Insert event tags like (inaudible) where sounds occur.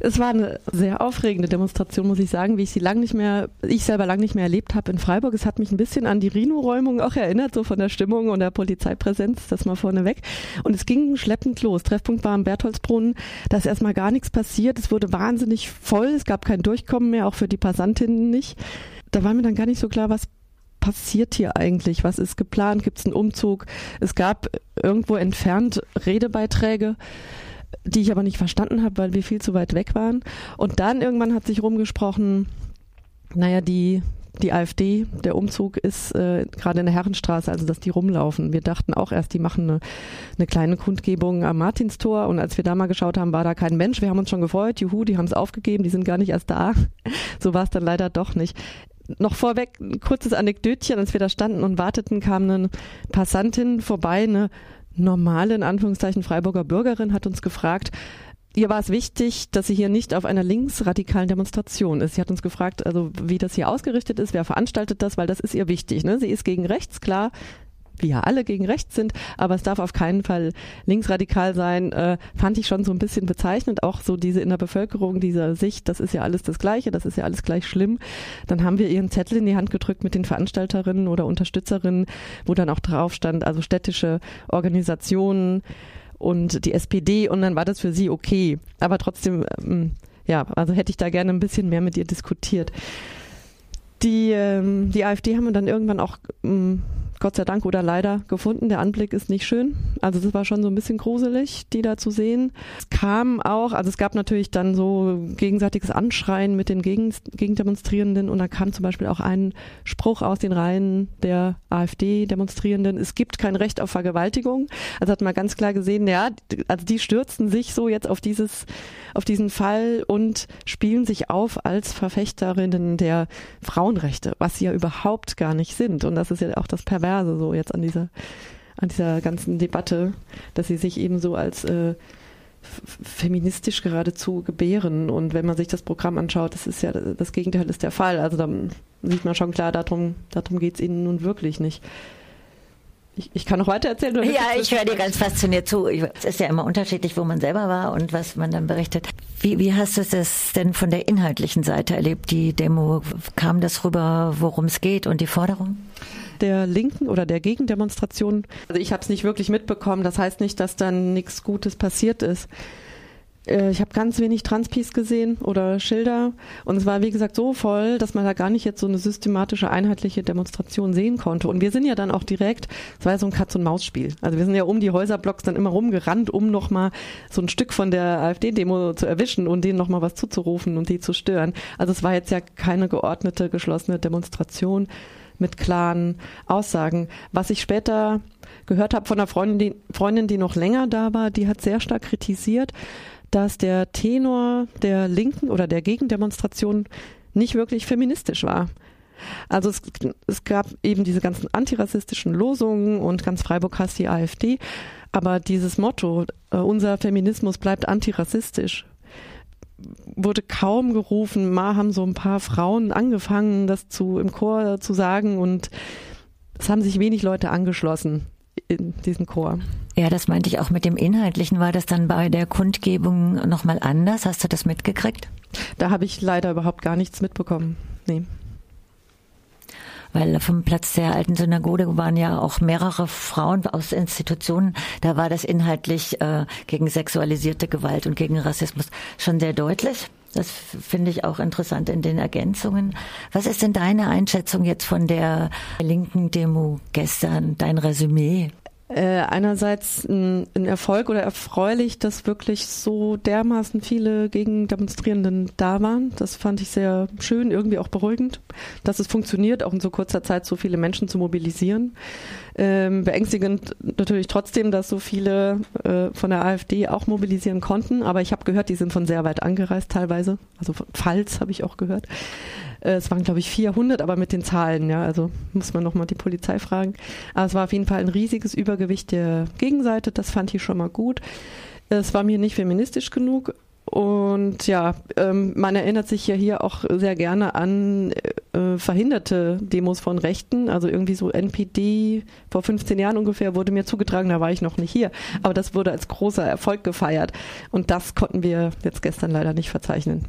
Es war eine sehr aufregende Demonstration, muss ich sagen, wie ich sie lang nicht mehr, ich selber lang nicht mehr erlebt habe in Freiburg. Es hat mich ein bisschen an die Rhino-Räumung auch erinnert, so von der Stimmung und der Polizeipräsenz, das mal vorneweg. Und es ging schleppend los. Treffpunkt war am Bertholdsbrunnen. Da ist erstmal gar nichts passiert. Es wurde wahnsinnig voll. Es gab kein Durchkommen mehr, auch für die Passantinnen nicht. Da war mir dann gar nicht so klar, was passiert hier eigentlich? Was ist geplant? Gibt es einen Umzug? Es gab irgendwo entfernt Redebeiträge die ich aber nicht verstanden habe, weil wir viel zu weit weg waren. Und dann irgendwann hat sich rumgesprochen, naja, die, die AfD, der Umzug ist äh, gerade in der Herrenstraße, also dass die rumlaufen. Wir dachten auch erst, die machen eine, eine kleine Kundgebung am Martinstor und als wir da mal geschaut haben, war da kein Mensch. Wir haben uns schon gefreut, juhu, die haben es aufgegeben, die sind gar nicht erst da. (laughs) So war es dann leider doch nicht noch vorweg ein kurzes Anekdötchen, als wir da standen und warteten, kam eine Passantin vorbei, eine normale, in Anführungszeichen, Freiburger Bürgerin hat uns gefragt, Ihr war es wichtig, dass sie hier nicht auf einer linksradikalen Demonstration ist. Sie hat uns gefragt, also wie das hier ausgerichtet ist, wer veranstaltet das, weil das ist ihr wichtig. Ne? Sie ist gegen rechts, klar, wie ja alle gegen rechts sind, aber es darf auf keinen Fall linksradikal sein, äh, fand ich schon so ein bisschen bezeichnend, auch so diese in der Bevölkerung, diese Sicht, das ist ja alles das Gleiche, das ist ja alles gleich schlimm. Dann haben wir ihren Zettel in die Hand gedrückt mit den Veranstalterinnen oder Unterstützerinnen, wo dann auch drauf stand, also städtische Organisationen und die SPD und dann war das für sie okay. Aber trotzdem, ähm, ja, also hätte ich da gerne ein bisschen mehr mit ihr diskutiert. Die, ähm, die AfD haben wir dann irgendwann auch ähm, Gott sei Dank oder leider gefunden. Der Anblick ist nicht schön. Also das war schon so ein bisschen gruselig, die da zu sehen. Es kam auch, also es gab natürlich dann so gegenseitiges Anschreien mit den Gegen Gegendemonstrierenden und da kam zum Beispiel auch ein Spruch aus den Reihen der AfD-Demonstrierenden, es gibt kein Recht auf Vergewaltigung. Also hat man ganz klar gesehen, ja, also die stürzten sich so jetzt auf dieses, auf diesen Fall und spielen sich auf als Verfechterinnen der Frauenrechte, was sie ja überhaupt gar nicht sind. Und das ist ja auch das Perverse Kontroverse so jetzt an dieser, an dieser ganzen Debatte, dass sie sich eben so als äh, feministisch geradezu gebären. Und wenn man sich das Programm anschaut, das ist ja das Gegenteil ist der Fall. Also dann sieht man schon klar, darum, darum geht es ihnen nun wirklich nicht. Ich, ich kann noch weiter erzählen. Oder ja, ich höre dir ganz fasziniert zu. Es ist ja immer unterschiedlich, wo man selber war und was man dann berichtet. Wie, wie hast du es denn von der inhaltlichen Seite erlebt, die Demo? Kam das rüber, worum es geht und die Forderung? Der Linken oder der Gegendemonstration. Also ich habe es nicht wirklich mitbekommen. Das heißt nicht, dass dann nichts Gutes passiert ist. Äh, ich habe ganz wenig Transpies gesehen oder Schilder und es war wie gesagt so voll, dass man da gar nicht jetzt so eine systematische einheitliche Demonstration sehen konnte. Und wir sind ja dann auch direkt, es war ja so ein Katz-und-Maus-Spiel. Also wir sind ja um die Häuserblocks dann immer rumgerannt, um nochmal so ein Stück von der AfD-Demo zu erwischen und denen nochmal was zuzurufen und die zu stören. Also es war jetzt ja keine geordnete, geschlossene Demonstration mit klaren Aussagen. Was ich später gehört habe von einer Freundin die, Freundin, die noch länger da war, die hat sehr stark kritisiert, dass der Tenor der Linken oder der Gegendemonstration nicht wirklich feministisch war. Also es, es gab eben diese ganzen antirassistischen Losungen und ganz Freiburg hasst die AfD, aber dieses Motto, äh, unser Feminismus bleibt antirassistisch, wurde kaum gerufen. Mal haben so ein paar Frauen angefangen, das zu im Chor zu sagen und es haben sich wenig Leute angeschlossen in diesen Chor. Ja, das meinte ich auch mit dem Inhaltlichen. War das dann bei der Kundgebung nochmal anders? Hast du das mitgekriegt? Da habe ich leider überhaupt gar nichts mitbekommen. Nee weil vom Platz der alten Synagoge waren ja auch mehrere Frauen aus Institutionen. Da war das inhaltlich äh, gegen sexualisierte Gewalt und gegen Rassismus schon sehr deutlich. Das finde ich auch interessant in den Ergänzungen. Was ist denn deine Einschätzung jetzt von der linken Demo gestern, dein Resümee? Äh, einerseits ein, ein, Erfolg oder erfreulich, dass wirklich so dermaßen viele Gegendemonstrierenden da waren. Das fand ich sehr schön, irgendwie auch beruhigend, dass es funktioniert, auch in so kurzer Zeit so viele Menschen zu mobilisieren. Ähm, beängstigend natürlich trotzdem, dass so viele äh, von der AfD auch mobilisieren konnten. Aber ich habe gehört, die sind von sehr weit angereist teilweise. Also Pfalz habe ich auch gehört. Äh, es waren, glaube ich, 400, aber mit den Zahlen, ja. Also muss man nochmal die Polizei fragen. Aber es war auf jeden Fall ein riesiges Übergewicht der Gegenseite. Das fand ich schon mal gut. Es war mir nicht feministisch genug Und ja, ähm, man erinnert sich ja hier auch sehr gerne an äh, verhinderte Demos von Rechten. Also irgendwie so NPD vor 15 Jahren ungefähr wurde mir zugetragen, da war ich noch nicht hier. Aber das wurde als großer Erfolg gefeiert. Und das konnten wir jetzt gestern leider nicht verzeichnen.